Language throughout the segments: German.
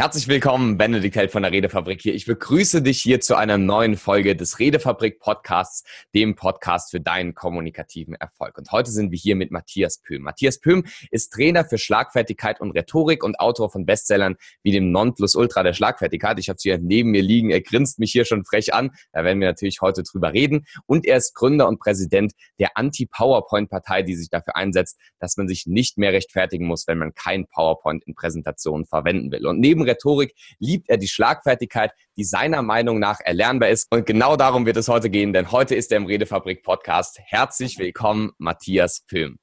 Herzlich willkommen, Benedikt Held von der Redefabrik hier. Ich begrüße dich hier zu einer neuen Folge des Redefabrik Podcasts, dem Podcast für deinen kommunikativen Erfolg. Und heute sind wir hier mit Matthias Pöhm. Matthias Pöhm ist Trainer für Schlagfertigkeit und Rhetorik und Autor von Bestsellern wie dem Nonplusultra der Schlagfertigkeit. Ich habe es hier neben mir liegen. Er grinst mich hier schon frech an. Da werden wir natürlich heute drüber reden. Und er ist Gründer und Präsident der Anti-PowerPoint-Partei, die sich dafür einsetzt, dass man sich nicht mehr rechtfertigen muss, wenn man kein PowerPoint in Präsentationen verwenden will. Und neben Rhetorik liebt er die Schlagfertigkeit, die seiner Meinung nach erlernbar ist. Und genau darum wird es heute gehen, denn heute ist er im Redefabrik Podcast. Herzlich willkommen, Matthias Film.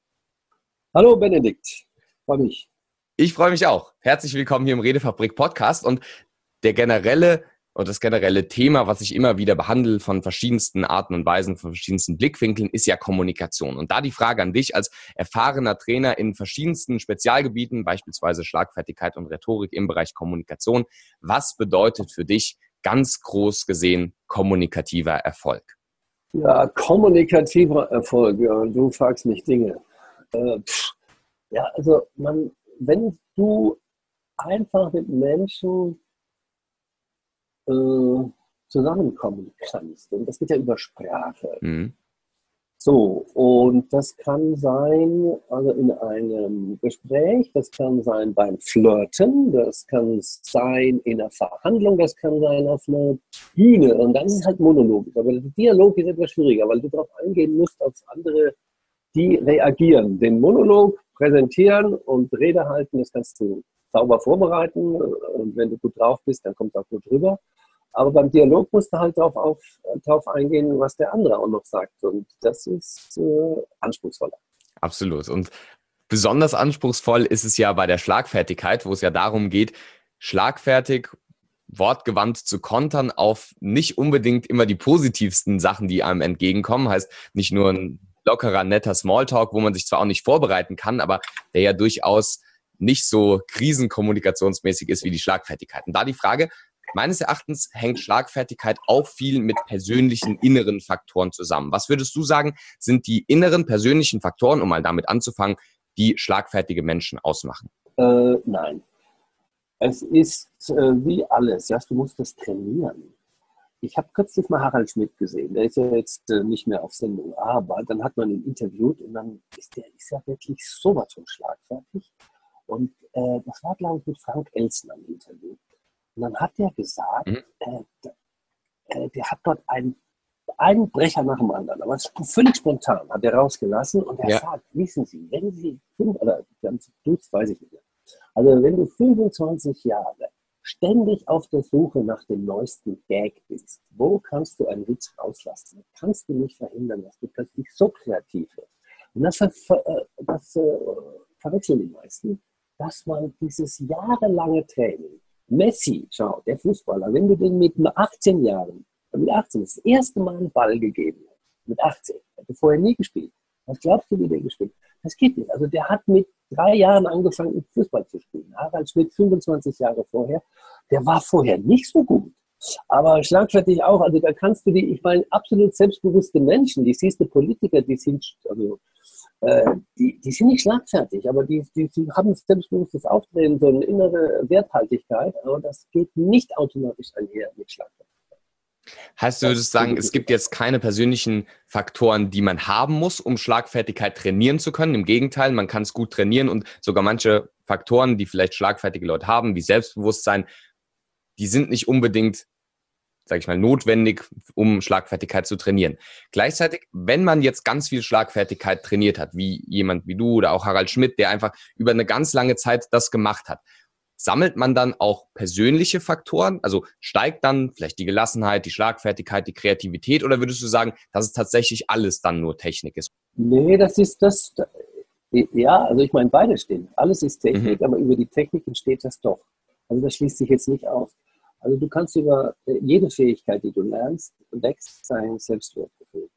Hallo Benedikt, freue mich. Ich freue mich auch. Herzlich willkommen hier im Redefabrik Podcast und der generelle und das generelle Thema, was ich immer wieder behandle von verschiedensten Arten und Weisen, von verschiedensten Blickwinkeln, ist ja Kommunikation. Und da die Frage an dich als erfahrener Trainer in verschiedensten Spezialgebieten, beispielsweise Schlagfertigkeit und Rhetorik im Bereich Kommunikation, was bedeutet für dich ganz groß gesehen kommunikativer Erfolg? Ja, kommunikativer Erfolg, ja, du fragst mich Dinge. Äh, ja, also man, wenn du einfach mit Menschen äh, zusammenkommen kannst. Und das geht ja über Sprache. Mhm. So, und das kann sein, also in einem Gespräch, das kann sein beim Flirten, das kann sein in einer Verhandlung, das kann sein auf einer Bühne. Und dann ist es halt monologisch. Aber der Dialog ist etwas schwieriger, weil du darauf eingehen musst, auf andere, die reagieren. Den Monolog präsentieren und Rede halten, das kannst du sauber vorbereiten. Und wenn du gut drauf bist, dann kommt auch gut rüber. Aber beim Dialog musst du halt darauf auf, drauf eingehen, was der andere auch noch sagt. Und das ist äh, anspruchsvoller. Absolut. Und besonders anspruchsvoll ist es ja bei der Schlagfertigkeit, wo es ja darum geht, schlagfertig, wortgewandt zu kontern auf nicht unbedingt immer die positivsten Sachen, die einem entgegenkommen. Heißt nicht nur ein lockerer, netter Smalltalk, wo man sich zwar auch nicht vorbereiten kann, aber der ja durchaus nicht so krisenkommunikationsmäßig ist wie die Schlagfertigkeit. Und da die Frage, Meines Erachtens hängt Schlagfertigkeit auch viel mit persönlichen inneren Faktoren zusammen. Was würdest du sagen, sind die inneren persönlichen Faktoren, um mal damit anzufangen, die schlagfertige Menschen ausmachen? Äh, nein. Es ist äh, wie alles. Ja, du musst das trainieren. Ich habe kürzlich mal Harald Schmidt gesehen. Der ist ja jetzt äh, nicht mehr auf Sendung, aber dann hat man ihn interviewt und dann ist der ist ja wirklich sowas von schlagfertig. Und äh, das war, glaube ich, mit Frank Elsen am Interview. Und dann hat er gesagt, mhm. äh, äh, der hat dort einen, einen Brecher nach dem anderen, aber völlig spontan hat er rausgelassen und er ja. sagt, wissen Sie, wenn Sie fünf, oder ganz Dutz, weiß ich nicht mehr, also wenn du 25 Jahre ständig auf der Suche nach dem neuesten Gag bist, wo kannst du einen Witz rauslassen? Kannst du nicht verhindern, dass du plötzlich so kreativ wirst. Und das, äh, das äh, verwechseln die meisten, dass man dieses jahrelange Training Messi, schau, der Fußballer, wenn du den mit 18 Jahren, mit 18 das erste Mal einen Ball gegeben hast, mit 18, hat er vorher nie gespielt. Was glaubst du, wie der gespielt? Das geht nicht. Also der hat mit drei Jahren angefangen, Fußball zu spielen. Harald Schmidt 25 Jahre vorher, der war vorher nicht so gut. Aber schlagfertig auch, also da kannst du die, ich meine, absolut selbstbewusste Menschen, die siehst du Politiker, die sind, also äh, die, die sind nicht schlagfertig, aber die, die, die haben selbstbewusstes Auftreten, so eine innere Werthaltigkeit, aber das geht nicht automatisch einher mit Schlagfertigkeit. Heißt, du würdest sagen, es gibt jetzt keine persönlichen Faktoren, die man haben muss, um Schlagfertigkeit trainieren zu können. Im Gegenteil, man kann es gut trainieren und sogar manche Faktoren, die vielleicht schlagfertige Leute haben, wie Selbstbewusstsein, die sind nicht unbedingt sage ich mal, notwendig, um Schlagfertigkeit zu trainieren. Gleichzeitig, wenn man jetzt ganz viel Schlagfertigkeit trainiert hat, wie jemand wie du oder auch Harald Schmidt, der einfach über eine ganz lange Zeit das gemacht hat, sammelt man dann auch persönliche Faktoren? Also steigt dann vielleicht die Gelassenheit, die Schlagfertigkeit, die Kreativität oder würdest du sagen, dass es tatsächlich alles dann nur Technik ist? Nee, das ist das. Ja, also ich meine, beide stehen. Alles ist Technik, mhm. aber über die Technik entsteht das doch. Also das schließt sich jetzt nicht aus. Also du kannst über äh, jede Fähigkeit, die du lernst, wächst sein Selbstwertgefühl.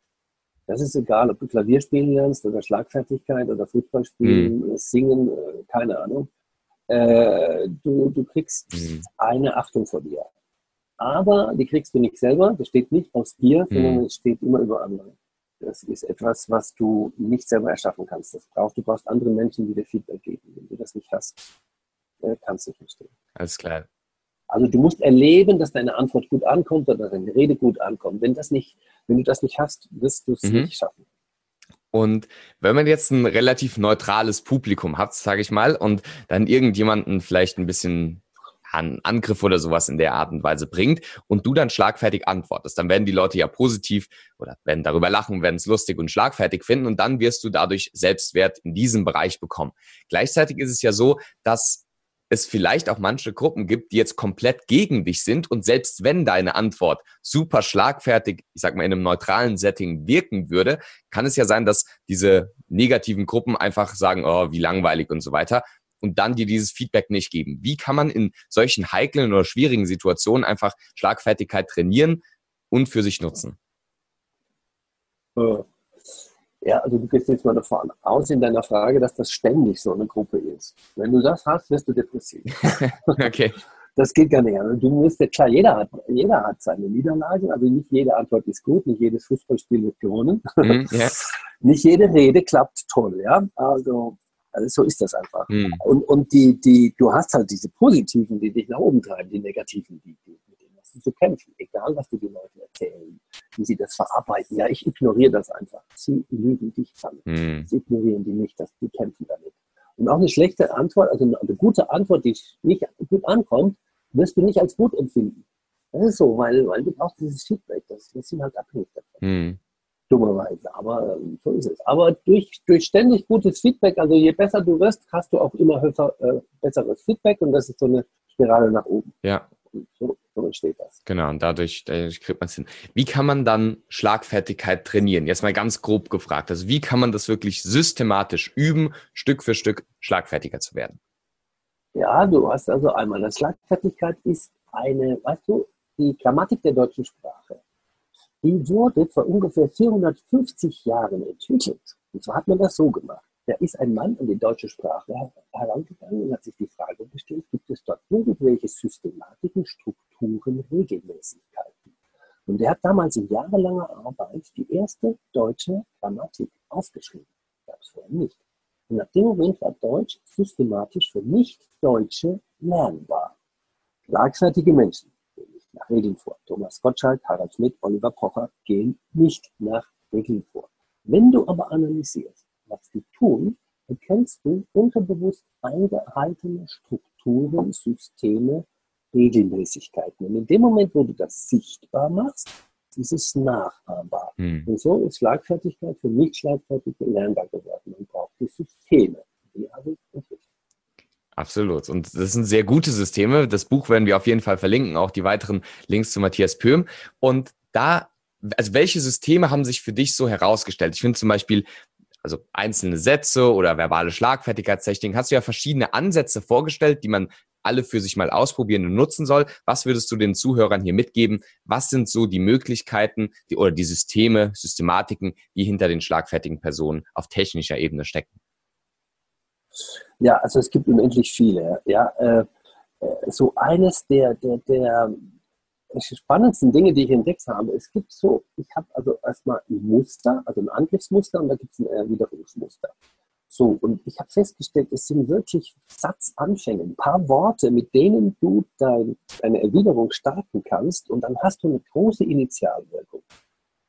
Das ist egal, ob du Klavier spielen lernst oder Schlagfertigkeit oder Fußball spielen, mhm. singen, äh, keine Ahnung. Äh, du, du kriegst mhm. eine Achtung vor dir. Aber die kriegst du nicht selber, das steht nicht aus dir, mhm. sondern es steht immer über andere. Das ist etwas, was du nicht selber erschaffen kannst. Das brauchst, du brauchst andere Menschen, die dir Feedback geben. Wenn du das nicht hast, kannst du nicht entstehen. Alles klar. Also du musst erleben, dass deine Antwort gut ankommt oder deine Rede gut ankommt. Wenn, das nicht, wenn du das nicht hast, wirst du es mhm. nicht schaffen. Und wenn man jetzt ein relativ neutrales Publikum hat, sage ich mal, und dann irgendjemanden vielleicht ein bisschen einen Angriff oder sowas in der Art und Weise bringt und du dann schlagfertig antwortest, dann werden die Leute ja positiv oder werden darüber lachen, werden es lustig und schlagfertig finden und dann wirst du dadurch Selbstwert in diesem Bereich bekommen. Gleichzeitig ist es ja so, dass es vielleicht auch manche Gruppen gibt, die jetzt komplett gegen dich sind und selbst wenn deine Antwort super schlagfertig, ich sag mal in einem neutralen Setting wirken würde, kann es ja sein, dass diese negativen Gruppen einfach sagen, oh, wie langweilig und so weiter und dann dir dieses Feedback nicht geben. Wie kann man in solchen heiklen oder schwierigen Situationen einfach Schlagfertigkeit trainieren und für sich nutzen? Äh, ja, also du gehst jetzt mal davon aus in deiner Frage, dass das ständig so eine Gruppe ist. Wenn du das hast, wirst du depressiv. okay. Das geht gar nicht. Also du musst ja klar, jeder hat, jeder hat seine Niederlagen. Also nicht jede Antwort ist gut, nicht jedes Fußballspiel wird gewonnen. Mm, yeah. Nicht jede Rede klappt toll, ja. Also, also so ist das einfach. Mm. Und, und die, die, du hast halt diese positiven, die dich nach oben treiben, die negativen, die, die, du zu kämpfen, egal was du den Leuten erzählen wie sie das verarbeiten. Ja, ich ignoriere das einfach. Sie lügen dich an. Mhm. Sie ignorieren die nicht, dass die kämpfen damit. Und auch eine schlechte Antwort, also eine gute Antwort, die nicht gut ankommt, wirst du nicht als gut empfinden. Das ist so, weil, weil du brauchst dieses Feedback. Das, das sind halt abhängig davon. Mhm. Dummerweise. Aber ähm, so ist es. Aber durch, durch ständig gutes Feedback, also je besser du wirst, hast du auch immer höher, äh, besseres Feedback und das ist so eine Spirale nach oben. Ja. So so entsteht das. Genau, und dadurch, dadurch kriegt man es hin. Wie kann man dann Schlagfertigkeit trainieren? Jetzt mal ganz grob gefragt. Also wie kann man das wirklich systematisch üben, Stück für Stück schlagfertiger zu werden? Ja, du hast also einmal, das Schlagfertigkeit ist eine, weißt du, die Grammatik der deutschen Sprache, die wurde vor ungefähr 450 Jahren entwickelt. Und so hat man das so gemacht. Da ist ein Mann an die deutsche Sprache herangegangen und hat sich die Frage gestellt, gibt es dort irgendwelche Systematiken, Strukturen, Regelmäßigkeiten? Und er hat damals in jahrelanger Arbeit die erste deutsche Grammatik aufgeschrieben. Gab es vorher nicht. Und ab dem Moment war Deutsch systematisch für Nicht-Deutsche lernbar. Schlagfertige Menschen gehen nicht nach Regeln vor. Thomas Gottschalk, Harald Schmidt, Oliver Pocher gehen nicht nach Regeln vor. Wenn du aber analysierst, was die tun, erkennst du unterbewusst eingehaltene Strukturen, Systeme, Regelmäßigkeiten. Und in dem Moment, wo du das sichtbar machst, ist es nachahmbar. Hm. Und so ist Schlagfertigkeit für nicht schlagfertige lernbar geworden. Man braucht die Systeme, die also Absolut. Und das sind sehr gute Systeme. Das Buch werden wir auf jeden Fall verlinken, auch die weiteren Links zu Matthias Pöhm. Und da, also welche Systeme haben sich für dich so herausgestellt? Ich finde zum Beispiel also einzelne Sätze oder verbale Schlagfertigkeitstechniken, hast du ja verschiedene Ansätze vorgestellt, die man alle für sich mal ausprobieren und nutzen soll. Was würdest du den Zuhörern hier mitgeben? Was sind so die Möglichkeiten die, oder die Systeme, Systematiken, die hinter den schlagfertigen Personen auf technischer Ebene stecken? Ja, also es gibt unendlich viele. Ja, äh, äh so eines der, der, der spannendsten Dinge, die ich entdeckt habe, es gibt so, ich habe also erstmal ein Muster, also ein Angriffsmuster und da gibt es ein Erwiderungsmuster. So, und ich habe festgestellt, es sind wirklich Satzanfänge, ein paar Worte, mit denen du dein, deine Erwiderung starten kannst und dann hast du eine große Initialwirkung.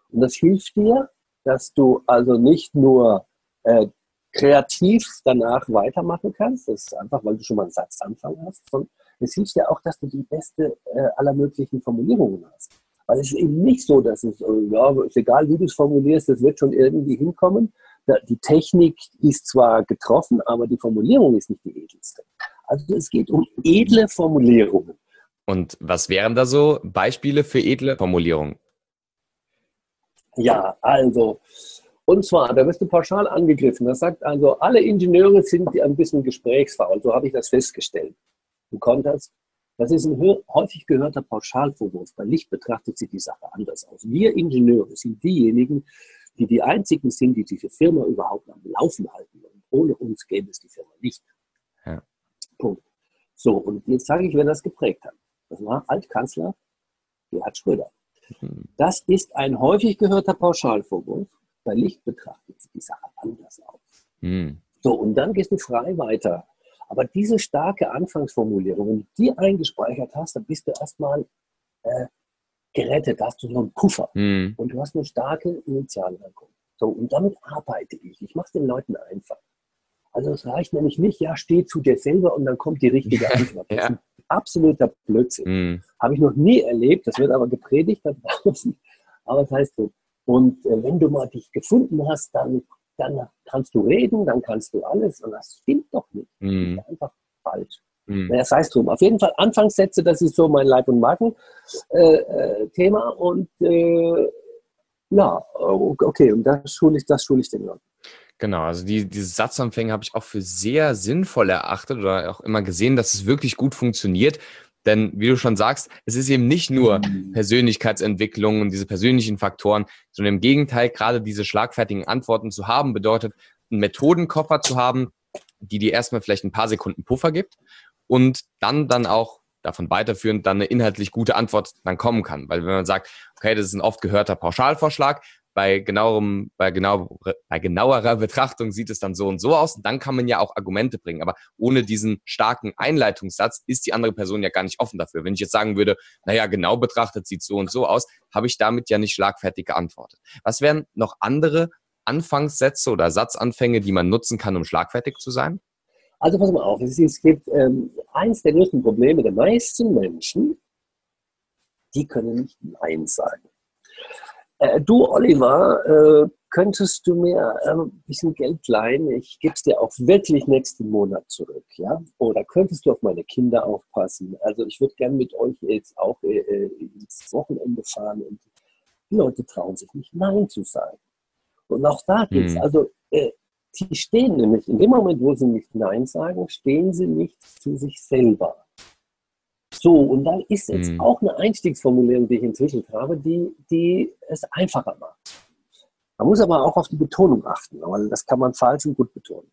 Und das hilft dir, dass du also nicht nur äh, kreativ danach weitermachen kannst, das ist einfach, weil du schon mal einen Satzanfang hast, sondern es hilft ja auch, dass du die beste äh, aller möglichen Formulierungen hast. Weil es ist eben nicht so, dass es, äh, ja, ist egal, wie du es formulierst, es wird schon irgendwie hinkommen. Die Technik ist zwar getroffen, aber die Formulierung ist nicht die edelste. Also es geht um edle Formulierungen. Und was wären da so Beispiele für edle Formulierungen? Ja, also, und zwar, da wirst du pauschal angegriffen. Das sagt also, alle Ingenieure sind ein bisschen gesprächsfaul. So habe ich das festgestellt im Kontext. Das ist ein häufig gehörter Pauschalvorwurf. Bei Licht betrachtet sich die Sache anders aus. Wir Ingenieure sind diejenigen, die die einzigen sind, die diese Firma überhaupt am Laufen halten. Und ohne uns gäbe es die Firma nicht. Ja. Punkt. So, und jetzt sage ich, wer das geprägt hat. Das war Altkanzler Gerhard Schröder. Mhm. Das ist ein häufig gehörter Pauschalvorwurf. Bei Licht betrachtet sich die Sache anders aus. Mhm. So, und dann gehst du frei weiter Aber diese starke Anfangsformulierung, wenn du die eingespeichert hast, dann bist du erstmal äh, gerettet, da hast du so einen Puffer mhm. und du hast eine starke Initialwirkung. So, und damit arbeite ich. Ich mache es den Leuten einfach. Also es reicht nämlich nicht, ja, steh zu dir selber und dann kommt die richtige Antwort. ja. Das ist ein absoluter Blödsinn. Mhm. Habe ich noch nie erlebt, das wird aber gepredigt da draußen. Aber das heißt so. Und äh, wenn du mal dich gefunden hast, dann, dann kannst du reden, dann kannst du alles. Und das stimmt doch nicht. Mhm. Das ist einfach falsch. Mhm. Naja, sei es drum. Auf jeden Fall Anfangssätze, das ist so mein Leib- und Magen-Thema. Äh, äh, und äh, ja, okay, und das schule ich, das schule ich den Leuten. Genau, also die, diese Satzanfänge habe ich auch für sehr sinnvoll erachtet oder auch immer gesehen, dass es wirklich gut funktioniert. Denn wie du schon sagst, es ist eben nicht nur mhm. Persönlichkeitsentwicklung und diese persönlichen Faktoren, sondern im Gegenteil, gerade diese schlagfertigen Antworten zu haben, bedeutet, einen Methodenkoffer zu haben, die dir erstmal vielleicht ein paar Sekunden Puffer gibt und dann dann auch davon weiterführend dann eine inhaltlich gute Antwort dann kommen kann. Weil wenn man sagt, okay, das ist ein oft gehörter Pauschalvorschlag, bei genauerem, bei, genau, bei genauerer Betrachtung sieht es dann so und so aus. Und dann kann man ja auch Argumente bringen. Aber ohne diesen starken Einleitungssatz ist die andere Person ja gar nicht offen dafür. Wenn ich jetzt sagen würde, naja, genau betrachtet sieht so und so aus, habe ich damit ja nicht schlagfertig geantwortet. Was wären noch andere Anfangssätze oder Satzanfänge, die man nutzen kann, um schlagfertig zu sein? Also pass mal auf, es, es gibt ähm, eins der größten Probleme der meisten Menschen, die können nicht Nein sagen. Äh, du, Oliver, äh, könntest du mir äh, ein bisschen Geld leihen? Ich gebe es dir auch wirklich nächsten Monat zurück, ja? Oder könntest du auf meine Kinder aufpassen? Also ich würde gerne mit euch jetzt auch äh, äh, ins Wochenende fahren und die Leute trauen sich nicht, Nein zu sagen. Und auch da geht es, mhm. also äh, Sie stehen nämlich in dem Moment, wo sie nicht Nein sagen, stehen sie nicht zu sich selber. So, und da ist jetzt mhm. auch eine Einstiegsformulierung, die ich entwickelt habe, die, die es einfacher macht. Man muss aber auch auf die Betonung achten, weil das kann man falsch und gut betonen.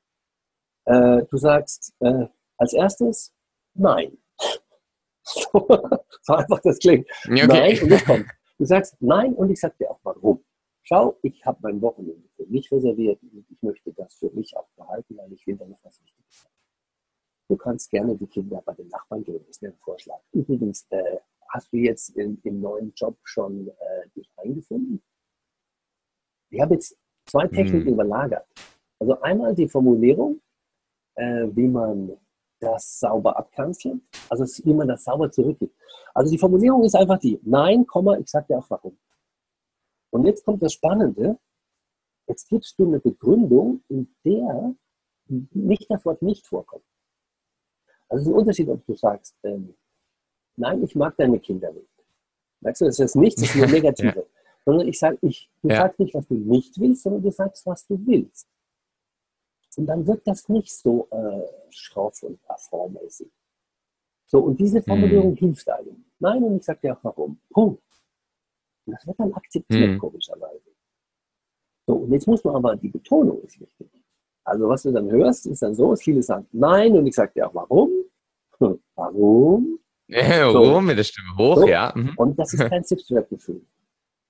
Äh, du sagst äh, als erstes Nein. so einfach das klingt. Okay. Nein und jetzt kommt. Du sagst Nein und ich sag dir auch warum schau, ich habe mein Wochenende für mich reserviert und ich möchte das für mich auch behalten, weil ich will da noch was Wichtiges haben. Du kannst gerne die Kinder bei den Nachbarn geben, ist mir ein Vorschlag. Übrigens, äh, hast du jetzt in, im neuen Job schon äh, dich eingefunden? Ich habe jetzt zwei mhm. Techniken hm. überlagert. Also einmal die Formulierung, äh, wie man das sauber abkanzelt, also wie man das sauber zurückgibt. Also die Formulierung ist einfach die, nein, ich sage dir auch warum. Und jetzt kommt das Spannende. Jetzt gibst du eine Begründung, in der nicht das Wort nicht vorkommt. Also es ist ein Unterschied, ob du sagst, ähm, nein, ich mag deine Kinder nicht. Weißt du, das ist nichts, das ist nur Negative. ja. Sondern ich sage, ich, du ja. sagst nicht, was du nicht willst, sondern du sagst, was du willst. Und dann wird das nicht so äh, schroff und affrontmäßig. So, und diese Formulierung hm. hilft einem. Nein, und ich sage dir auch warum. Punkt. Und das wird dann akzeptiert, mhm. komischerweise. So, und jetzt muss man aber, die Betonung ist wichtig. Also was du dann hörst, ist dann so, viele sagen nein und ich sage dir auch warum. Hm, warum? Ja, warum? Mit der Stimme hoch, so. ja. Mhm. Und das ist kein Selbstwertgefühl.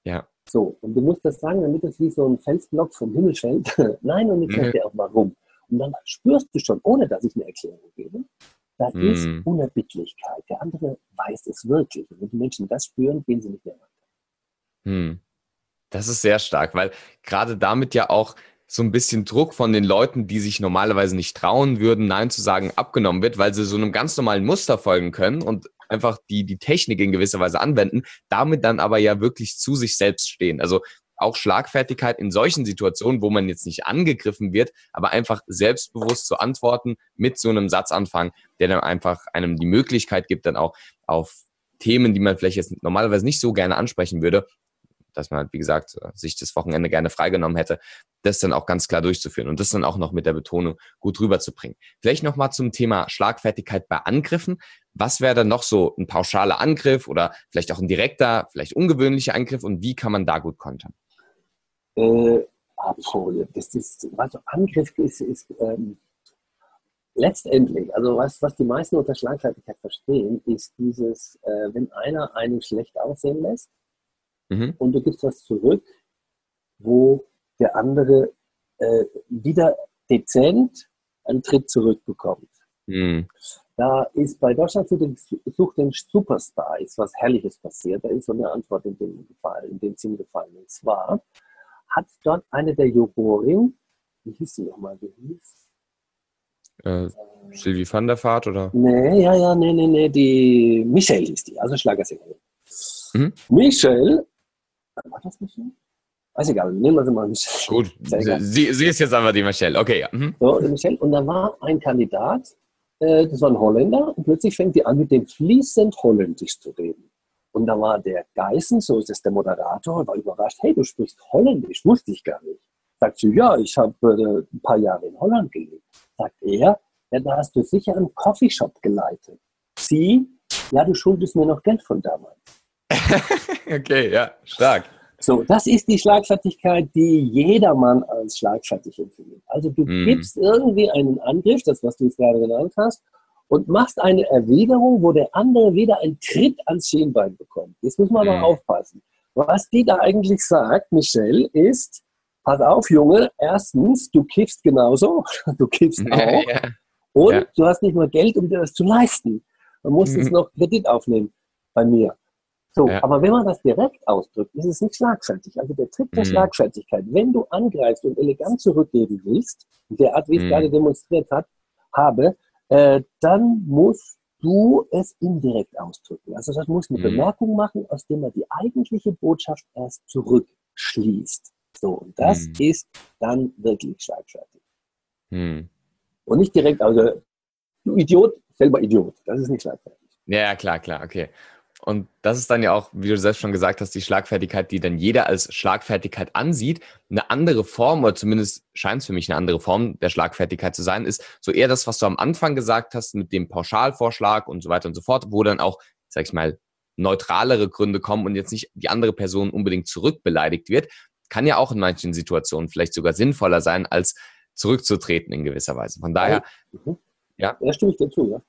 Ja. So, und du musst das sagen, damit es wie so ein Felsblock vom Himmel fällt. nein und ich sage mhm. dir auch warum. Und dann spürst du schon, ohne dass ich eine Erklärung gebe, da mhm. ist Unerbittlichkeit. Der andere weiß es wirklich. Und wenn die Menschen das spüren, gehen sie nicht mehr weiter. Hm. Das ist sehr stark, weil gerade damit ja auch so ein bisschen Druck von den Leuten, die sich normalerweise nicht trauen würden, Nein zu sagen, abgenommen wird, weil sie so einem ganz normalen Muster folgen können und einfach die, die Technik in gewisser Weise anwenden, damit dann aber ja wirklich zu sich selbst stehen. Also auch Schlagfertigkeit in solchen Situationen, wo man jetzt nicht angegriffen wird, aber einfach selbstbewusst zu antworten mit so einem Satzanfang, der dann einfach einem die Möglichkeit gibt, dann auch auf Themen, die man vielleicht jetzt normalerweise nicht so gerne ansprechen würde, dass man, wie gesagt, sich das Wochenende gerne freigenommen hätte, das dann auch ganz klar durchzuführen und das dann auch noch mit der Betonung gut rüberzubringen. Vielleicht nochmal zum Thema Schlagfertigkeit bei Angriffen. Was wäre dann noch so ein pauschaler Angriff oder vielleicht auch ein direkter, vielleicht ungewöhnlicher Angriff und wie kann man da gut kontern? Äh, das ist, also Angriff ist, ist ähm, letztendlich, also was, was die meisten unter Schlagfertigkeit verstehen, ist dieses, äh, wenn einer einen schlecht aussehen lässt, mhm. und du gibst was zurück, wo der andere äh, wieder dezent einen Tritt zurückbekommt. Mhm. Da ist bei Deutschland sucht den Superstar ist was Herrliches passiert. Da ist so eine Antwort in dem, gefallen, in dem Sinn gefallen. Und zwar hat dort eine der Jurorin, wie hieß sie nochmal, wie hieß? Äh, Sylvie van der Vaart oder? Nee, ja, ja, nee, nee, nee, die Michelle hieß die, also Schlagersängerin. Mhm. Michelle, war das Michelle? Weiß egal, nehmen wir sie mal Michelle. Gut, sie, sie, ist jetzt einfach die Michelle, okay, ja. Mhm. So, die Michelle, und da war ein Kandidat, äh, das war ein Holländer, und plötzlich fängt die an, mit dem fließend Holländisch zu reden. Und da war der Geißen, so ist es der Moderator, war überrascht, hey, du sprichst Holländisch, wusste ich gar nicht. Sagt sie, ja, ich habe äh, ein paar Jahre in Holland gelebt. Sagt er, ja, da hast du sicher einen Coffeeshop geleitet. Sie, ja, du schuldest mir noch Geld von damals. okay, ja, stark. So, das ist die Schlagfertigkeit, die jedermann als schlagfertig empfindet. Also du mm. gibst irgendwie einen Angriff, das was du jetzt gerade genannt hast, und machst eine Erwiderung, wo der andere wieder einen Tritt ans Schienbein bekommt. Jetzt muss man mm. aber aufpassen. Was die da eigentlich sagt, Michelle, ist, pass auf, Junge, erstens, du kiffst genauso, du kiffst auch, ja, ja. und ja. du hast nicht mal Geld, um dir das zu leisten. Man muss mhm. jetzt noch Kredit aufnehmen bei mir. So, ja. aber wenn man das direkt ausdrückt, ist es nicht schlagfertig. Also der Trick der mhm. Schlagfertigkeit, wenn du angreifst und elegant zurückgeben willst, der Art, wie ich mhm. gerade demonstriert hat, habe, äh, dann musst du es indirekt ausdrücken. Also das muss eine mhm. Bemerkung machen, aus der man die eigentliche Botschaft erst zurückschließt. So, und das mhm. ist dann wirklich schlagfertig. Mhm. Und nicht direkt, also du Idiot, selber Idiot. Das ist nicht schlagfertig. Ja, klar, klar, okay. Und das ist dann ja auch, wie du selbst schon gesagt hast, die Schlagfertigkeit, die dann jeder als Schlagfertigkeit ansieht. Eine andere Form, oder zumindest scheint es für mich eine andere Form der Schlagfertigkeit zu sein, ist so eher das, was du am Anfang gesagt hast, mit dem Pauschalvorschlag und so weiter und so fort, wo dann auch, sag ich mal, neutralere Gründe kommen und jetzt nicht die andere Person unbedingt zurückbeleidigt wird. Kann ja auch in manchen Situationen vielleicht sogar sinnvoller sein, als zurückzutreten in gewisser Weise. Von daher, mhm. ja. Ja, stimme ich dazu, ja.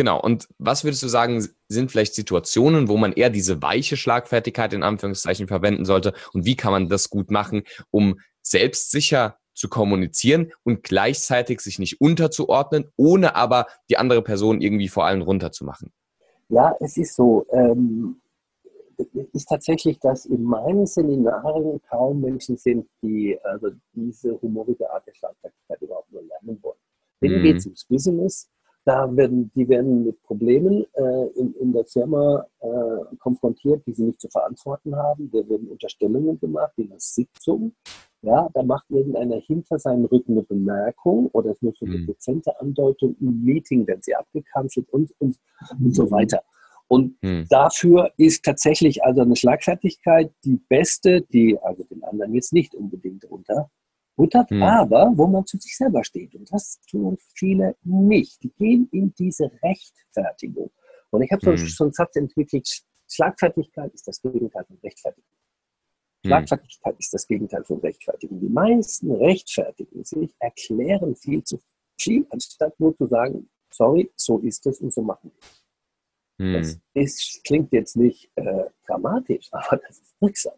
Genau. Und was würdest du sagen, sind vielleicht Situationen, wo man eher diese weiche Schlagfertigkeit in Anführungszeichen verwenden sollte? Und wie kann man das gut machen, um selbstsicher zu kommunizieren und gleichzeitig sich nicht unterzuordnen, ohne aber die andere Person irgendwie vor allem runterzumachen? Ja, es ist so. Ähm, ist tatsächlich, dass in meinen Seminaren kaum Menschen sind, die also diese humorige Art der Schlagfertigkeit überhaupt nur lernen wollen. Denen mhm. geht es ums Business da werden, die werden mit Problemen äh, in, in der Firma äh, konfrontiert, die sie nicht zu verantworten haben. Da werden Unterstellungen gemacht in der Sitzung. Ja, da macht irgendeiner hinter seinem Rücken eine Bemerkung oder es muss so eine mhm. dezente Andeutung im Meeting, werden sie abgekanzelt und, und, und so weiter. Und mhm. dafür ist tatsächlich also eine Schlagfertigkeit die beste, die also den anderen jetzt nicht unbedingt unter buttert, hm. aber wo man zu sich selber steht. Und das tun viele nicht. Die gehen in diese Rechtfertigung. Und ich habe so, so einen Satz entwickelt, Schlagfertigkeit ist das Gegenteil von Rechtfertigung. Hm. Schlagfertigkeit ist das Gegenteil von Rechtfertigung. Die meisten rechtfertigen sich, erklären viel zu viel, anstatt nur zu sagen, sorry, so ist es und so machen wir. Hm. Das ist, klingt jetzt nicht äh, dramatisch, aber das ist wirksam.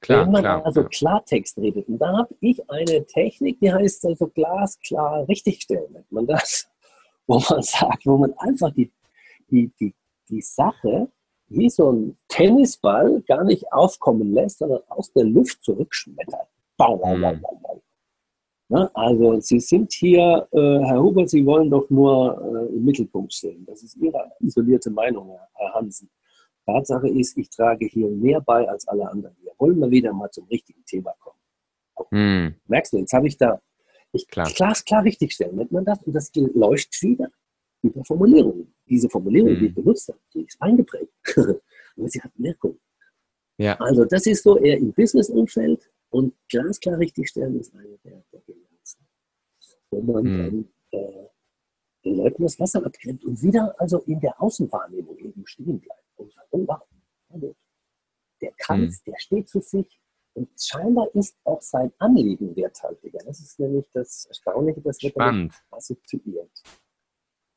Klar, Wenn man klar, also ja. Klartext redet, und da habe ich eine Technik, die heißt also glasklar richtigstellen, nennt man das, wo man sagt, wo man einfach die, die, die, die Sache wie so ein Tennisball gar nicht aufkommen lässt, sondern aus der Luft zurückschmettert. Bau, bau, bau, bau, bau. Na, also Sie sind hier, äh, Herr Huber, Sie wollen doch nur äh, im Mittelpunkt stehen. Das ist Ihre isolierte Meinung, Herr Hansen. Tatsache ist, ich trage hier mehr bei als alle anderen. Wir wollen mal wieder mal zum richtigen Thema kommen. Hm. Merkst du, jetzt habe ich da, ich klar. glasklar richtig stellen, nennt man das, und das läuft wieder über Formulierungen. Diese Formulierung, hm. die ich benutzt habe, die ist eingeprägt. Aber sie hat Wirkung. Ja. Also das ist so eher im Business-Umfeld und glasklar richtig stellen ist eine der, der Genialsten. Wo man hm. dann äh, den Leuten das Wasser abgrenzt und wieder also in der Außenwahrnehmung eben stehen bleibt und wow, der kann es, mhm. der steht zu sich. Und scheinbar ist auch sein Anliegen werthaltiger. Das ist nämlich das Erstaunliche, das wird Spannend. assoziiert.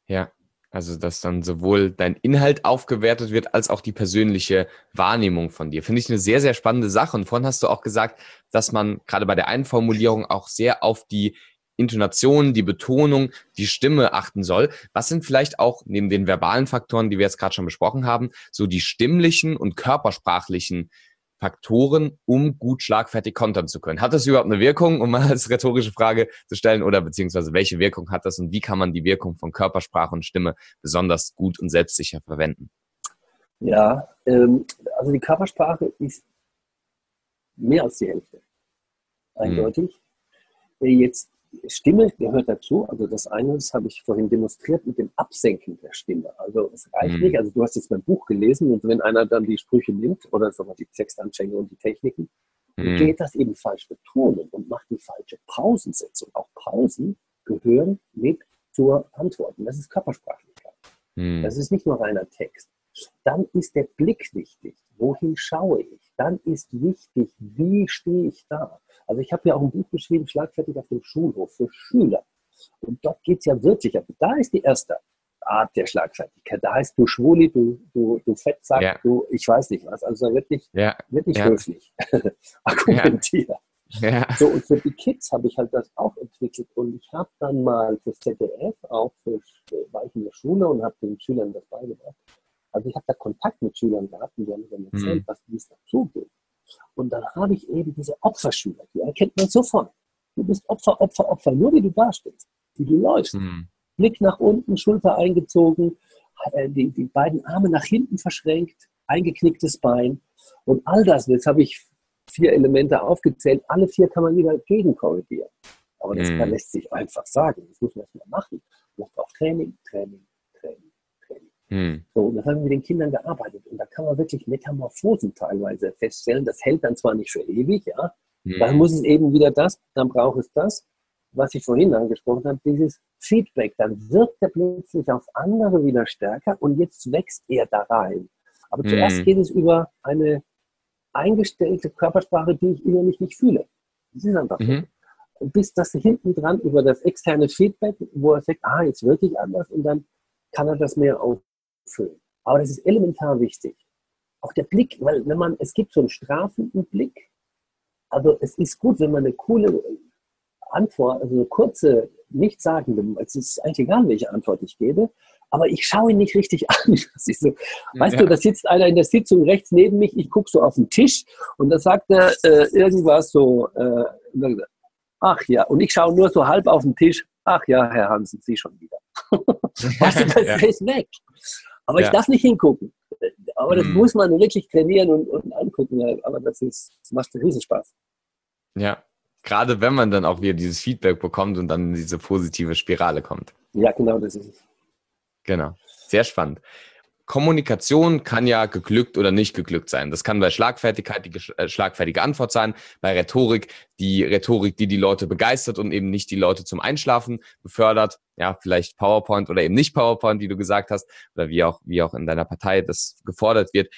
Ja, also dass dann sowohl dein Inhalt aufgewertet wird, als auch die persönliche Wahrnehmung von dir. Finde ich eine sehr, sehr spannende Sache. Und vorhin hast du auch gesagt, dass man gerade bei der einen Formulierung auch sehr auf die Intonation, die Betonung, die Stimme achten soll. Was sind vielleicht auch neben den verbalen Faktoren, die wir jetzt gerade schon besprochen haben, so die stimmlichen und körpersprachlichen Faktoren, um gut schlagfertig kontern zu können? Hat das überhaupt eine Wirkung, um mal als rhetorische Frage zu stellen, oder beziehungsweise welche Wirkung hat das und wie kann man die Wirkung von Körpersprache und Stimme besonders gut und selbstsicher verwenden? Ja, ähm, also die Körpersprache ist mehr als die Hälfte. Hm. Eindeutig. Hm. Jetzt Stimme gehört dazu. Also das eine, das habe ich vorhin demonstriert mit dem Absenken der Stimme. Also es reicht mhm. nicht. Also du hast jetzt mein Buch gelesen und wenn einer dann die Sprüche nimmt oder so die Textanfänge und die Techniken, mhm. geht das eben falsch betonen und macht die falsche Pausensetzung. Auch Pausen gehören mit zur Antwort. Und das ist Körpersprachlichkeit. Mhm. Das ist nicht nur reiner Text. Dann ist der Blick wichtig. Wohin schaue ich? Dann ist wichtig, wie stehe ich da? Also ich habe ja auch ein Buch geschrieben, Schlagfertig auf dem Schulhof für Schüler. Und dort geht es ja wirklich, aber da ist die erste Art der Schlagfertigkeit. Da heißt du Schwuli, du, du, du Fettsack, ja. du, ich weiß nicht was. Also wirklich, ja. wirklich ja. höflich argumentieren. Ja. So, und für die Kids habe ich halt das auch entwickelt. Und ich habe dann mal fürs ZDF, auch für, war ich in der Schule und habe den Schülern das beigebracht. Also ich habe da Kontakt mit Schülern gehabt und die haben mir dann erzählt, mhm. was dies dazugeht. Und dann habe ich eben diese Opferschüler, die erkennt man sofort. Du bist Opfer, Opfer, Opfer, nur wie du dastehst, wie du läufst. Mhm. Blick nach unten, Schulter eingezogen, äh, die, die beiden Arme nach hinten verschränkt, eingeknicktes Bein. Und all das, jetzt habe ich vier Elemente aufgezählt, alle vier kann man wieder gegenkorrigieren. Aber das mhm. lässt sich einfach sagen. Das muss man erstmal machen. Man braucht Training, Training, hm. So, das haben wir mit den Kindern gearbeitet. Und da kann man wirklich Metamorphosen teilweise feststellen. Das hält dann zwar nicht für ewig, ja. Hm. Dann muss es eben wieder das, dann braucht es das, was ich vorhin angesprochen habe, dieses Feedback. Dann wirkt er plötzlich auf andere wieder stärker und jetzt wächst er da rein. Aber zuerst hm. geht es über eine eingestellte Körpersprache, die ich innerlich nicht fühle. Das ist einfach mhm. so. Bis das hinten dran über das externe Feedback, wo er sagt, ah, jetzt wirklich anders und dann kann er das mehr auf füllen. Aber das ist elementar wichtig. Auch der Blick, weil wenn man, es gibt so einen strafenden Blick. Also es ist gut, wenn man eine coole Antwort, also eine kurze, nichtssagende, es ist eigentlich egal, welche Antwort ich gebe, aber ich schaue ihn nicht richtig an. So, weißt ja. du, da sitzt einer in der Sitzung rechts neben mich, ich gucke so auf den Tisch und da sagt er äh, irgendwas so, äh, ach ja, und ich schaue nur so halb auf den Tisch, ach ja, Herr Hansen, Sie schon wieder. weißt du, das ja. ist weg. Aber ja. ich darf nicht hingucken. Aber das mhm. muss man wirklich trainieren und, und angucken. Aber das, ist, das macht riesen Spaß. Ja, gerade wenn man dann auch wieder dieses Feedback bekommt und dann in diese positive Spirale kommt. Ja, genau, das ist es. Genau, sehr spannend. Kommunikation kann ja geglückt oder nicht geglückt sein. Das kann bei Schlagfertigkeit die äh, schlagfertige Antwort sein, bei Rhetorik die Rhetorik, die die Leute begeistert und eben nicht die Leute zum Einschlafen befördert. Ja, vielleicht PowerPoint oder eben nicht PowerPoint, wie du gesagt hast, oder wie auch, wie auch in deiner Partei das gefordert wird.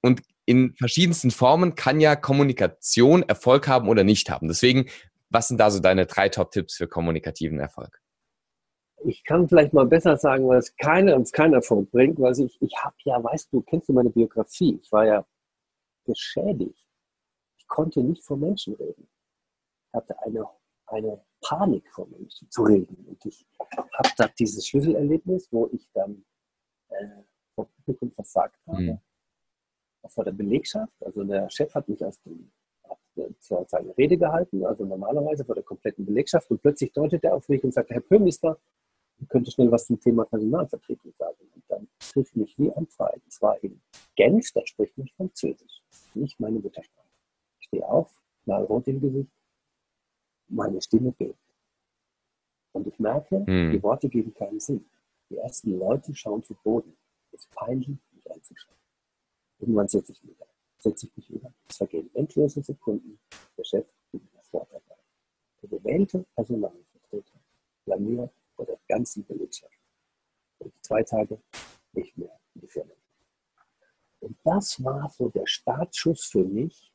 Und in verschiedensten Formen kann ja Kommunikation Erfolg haben oder nicht haben. Deswegen, was sind da so deine drei Top-Tipps für kommunikativen Erfolg? Ich kann vielleicht mal besser sagen, was keine, uns keinen Erfolg bringt, weil ich, ich habe ja, weißt du, kennst du meine Biografie? Ich war ja geschädigt. Ich konnte nicht vor Menschen reden. Ich hatte eine, eine Panik vor Menschen zu reden. Und ich habe da dieses Schlüsselerlebnis, wo ich dann äh, vor Publikum versagt habe. Mhm. Vor der Belegschaft. Also der Chef hat mich aus dem hat zwar seine Rede gehalten, also normalerweise vor der kompletten Belegschaft, und plötzlich deutet er auf mich und sagt, Herr Pömister, könnte schnell was zum Thema Personalvertretung sagen. Und dann trifft mich wie ein Pfeil. Es war in Genf, da spricht mich Französisch, nicht meine Muttersprache. Ich stehe auf, knallrot im Gesicht, meine Stimme bebt. Und ich merke, hm. die Worte geben keinen Sinn. Die ersten Leute schauen zu Boden. Es ist peinlich, mich anzuschauen. Irgendwann setze ich mich wieder. Setze ich mich wieder. Es vergehen endlose Sekunden. Der Chef gibt mir das Wort dabei. Der gewählte Personalvertreter blamiert vor der ganzen Belegschaft. Und zwei Tage nicht mehr in die Firma. Und das war so der Startschuss für mich,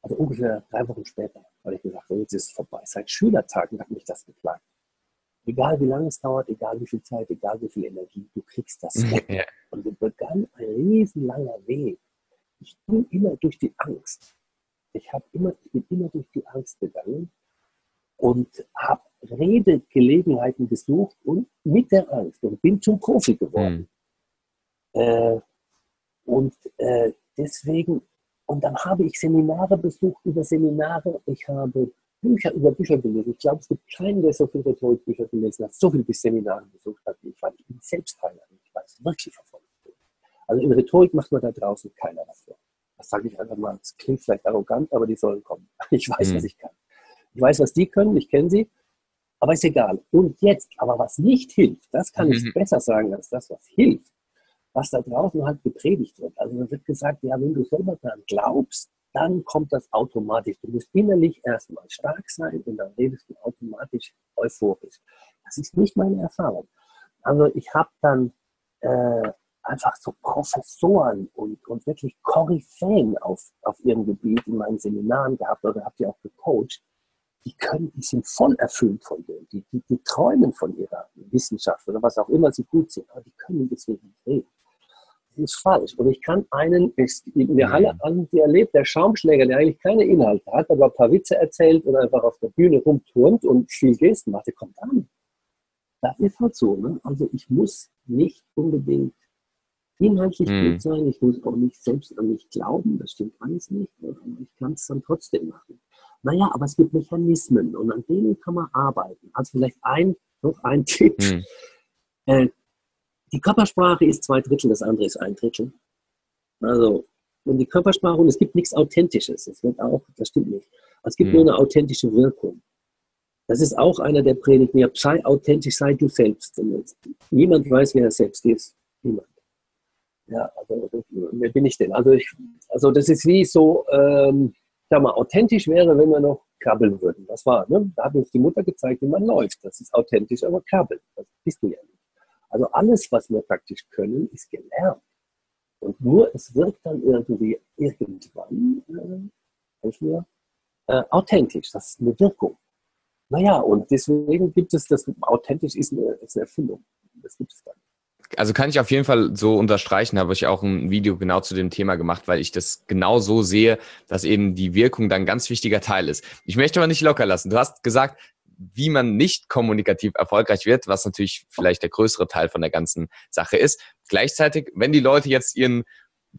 also ungefähr drei Wochen später, weil ich gesagt habe, jetzt ist es vorbei. Seit Schülertagen hat mich das geplagt. Egal wie lange es dauert, egal wie viel Zeit, egal wie viel Energie, du kriegst das. Ja. Und es begann ein riesenlanger Weg. Ich ging immer durch die Angst. Ich, immer, ich bin immer durch die Angst gegangen und habe Redegelegenheiten gesucht und mit der Angst und bin zum Profi geworden. Mhm. Äh, und äh, deswegen, und dann habe ich Seminare besucht über Seminare, ich habe Bücher über Bücher gelesen. Ich glaube, es gibt keinen, der so viele Rhetorikbücher gelesen hat, so viele Seminare besucht hat wie ich, weil ich bin selbst Teilnehmer. Ich weiß wirklich verfolgt. Also in Rhetorik macht man da draußen keiner dafür. Das sage ich einfach mal. Das klingt vielleicht arrogant, aber die sollen kommen. Ich weiß, mhm. was ich kann. Ich weiß, was die können, ich kenne sie, aber ist egal. Und jetzt, aber was nicht hilft, das kann ich mhm. besser sagen als das, was hilft, was da draußen halt gepredigt wird. Also da wird gesagt, ja, wenn du selber daran glaubst, dann kommt das automatisch. Du musst innerlich erstmal stark sein und dann redest du automatisch euphorisch. Das ist nicht meine Erfahrung. Also ich habe dann äh, einfach so Professoren und, und wirklich Koryphäen auf, auf ihrem Gebiet in meinen Seminaren gehabt oder habt ihr auch gecoacht. Die können, die sind voll erfüllt von dem. Die, die, die träumen von ihrer Wissenschaft oder was auch immer sie gut sind, aber die können deswegen nicht reden ist falsch. Und ich kann einen, ich, wir alle haben die erlebt, der Schaumschläger, der eigentlich keine Inhalte hat, aber ein paar Witze erzählt und einfach auf der Bühne rumturnt und viel Gesten macht, der kommt an. Das ist halt so. Ne? Also ich muss nicht unbedingt inhaltlich mhm. gut sein, ich muss auch nicht selbst an mich glauben, das stimmt alles nicht, aber ich kann es dann trotzdem machen. Naja, aber es gibt Mechanismen und an denen kann man arbeiten. Also vielleicht ein, noch ein Tipp. Mhm. Äh, die Körpersprache ist zwei Drittel, das andere ist ein Drittel. Also, und die Körpersprache, und es gibt nichts Authentisches. Es wird auch, das stimmt nicht. Es gibt hm. nur eine authentische Wirkung. Das ist auch einer der Predigten. Ja, sei authentisch, sei du selbst. Niemand weiß, wer er selbst ist. Niemand. Ja, also, wer bin ich denn? Also, ich, also das ist wie so, ähm, sag mal, authentisch wäre, wenn wir noch krabbeln würden. Das war, ne? Da hat uns die Mutter gezeigt, wie man läuft. Das ist authentisch, aber krabbeln. Das bist du ja nicht. Also alles, was wir praktisch können, ist gelernt. Und nur es wirkt dann irgendwie irgendwann, äh, wir, äh, authentisch. Das ist eine Wirkung. Naja, und deswegen gibt es das, authentisch ist eine, ist eine Erfindung. Das gibt es dann. Also kann ich auf jeden Fall so unterstreichen, habe ich auch ein Video genau zu dem Thema gemacht, weil ich das genau so sehe, dass eben die Wirkung dann ganz wichtiger Teil ist. Ich möchte aber nicht locker lassen. Du hast gesagt, wie man nicht kommunikativ erfolgreich wird, was natürlich vielleicht der größere Teil von der ganzen Sache ist. Gleichzeitig, wenn die Leute jetzt ihren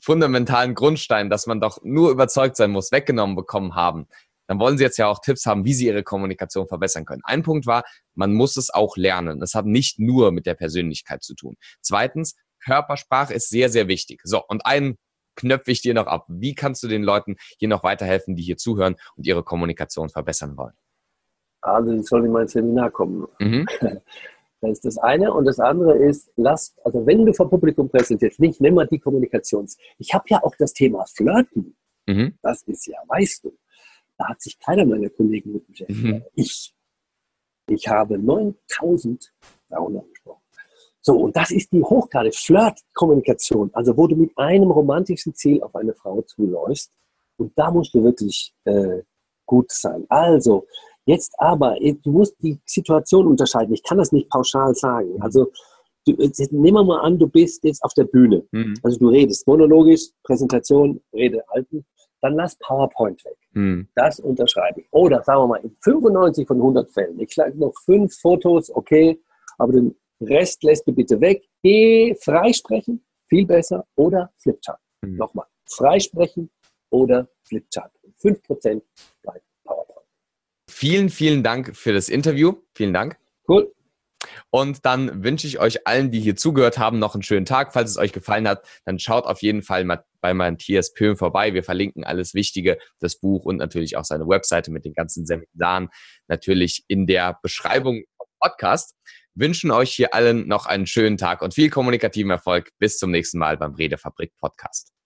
fundamentalen Grundstein, dass man doch nur überzeugt sein muss, weggenommen bekommen haben, dann wollen sie jetzt ja auch Tipps haben, wie sie ihre Kommunikation verbessern können. Ein Punkt war, man muss es auch lernen. Es hat nicht nur mit der Persönlichkeit zu tun. Zweitens, Körpersprache ist sehr, sehr wichtig. So, und einen knöpfe ich dir noch ab. Wie kannst du den Leuten hier noch weiterhelfen, die hier zuhören und ihre Kommunikation verbessern wollen? also die sollen in mein Seminar kommen. Mhm. Das ist das eine. Und das andere ist, lass, also wenn du vor Publikum präsentierst, nicht, nimm mal die Kommunikations. Ich habe ja auch das Thema Flirten. Mhm. Das ist ja, weißt du, da hat sich keiner meiner Kollegen mit beschäftigt. Mhm. Ich. Ich habe 9000 darunter gesprochen. So, und das ist die Hochkarte, Flirt-Kommunikation, also wo du mit einem romantischen Ziel auf eine Frau zuläufst. Und da musst du wirklich äh, gut sein. Also, Jetzt aber, du musst die Situation unterscheiden. Ich kann das nicht pauschal sagen. Also, du, nehmen wir mal an, du bist jetzt auf der Bühne. Mhm. Also, du redest monologisch, Präsentation, Rede halten. Dann lass PowerPoint weg. Mhm. Das unterschreibe ich. Oder sagen wir mal, in 95 von 100 Fällen. Ich schlage noch fünf Fotos, okay, aber den Rest lässt du bitte weg. Geh freisprechen, viel besser. Oder Flipchart. Mhm. Nochmal, freisprechen oder Flipchart. 5% bleibt. Vielen, vielen Dank für das Interview. Vielen Dank. Cool. Und dann wünsche ich euch allen, die hier zugehört haben, noch einen schönen Tag. Falls es euch gefallen hat, dann schaut auf jeden Fall mal bei Matthias Pöhm vorbei. Wir verlinken alles Wichtige, das Buch und natürlich auch seine Webseite mit den ganzen Seminaren natürlich in der Beschreibung vom Podcast. Wünschen euch hier allen noch einen schönen Tag und viel kommunikativen Erfolg. Bis zum nächsten Mal beim Redefabrik Podcast.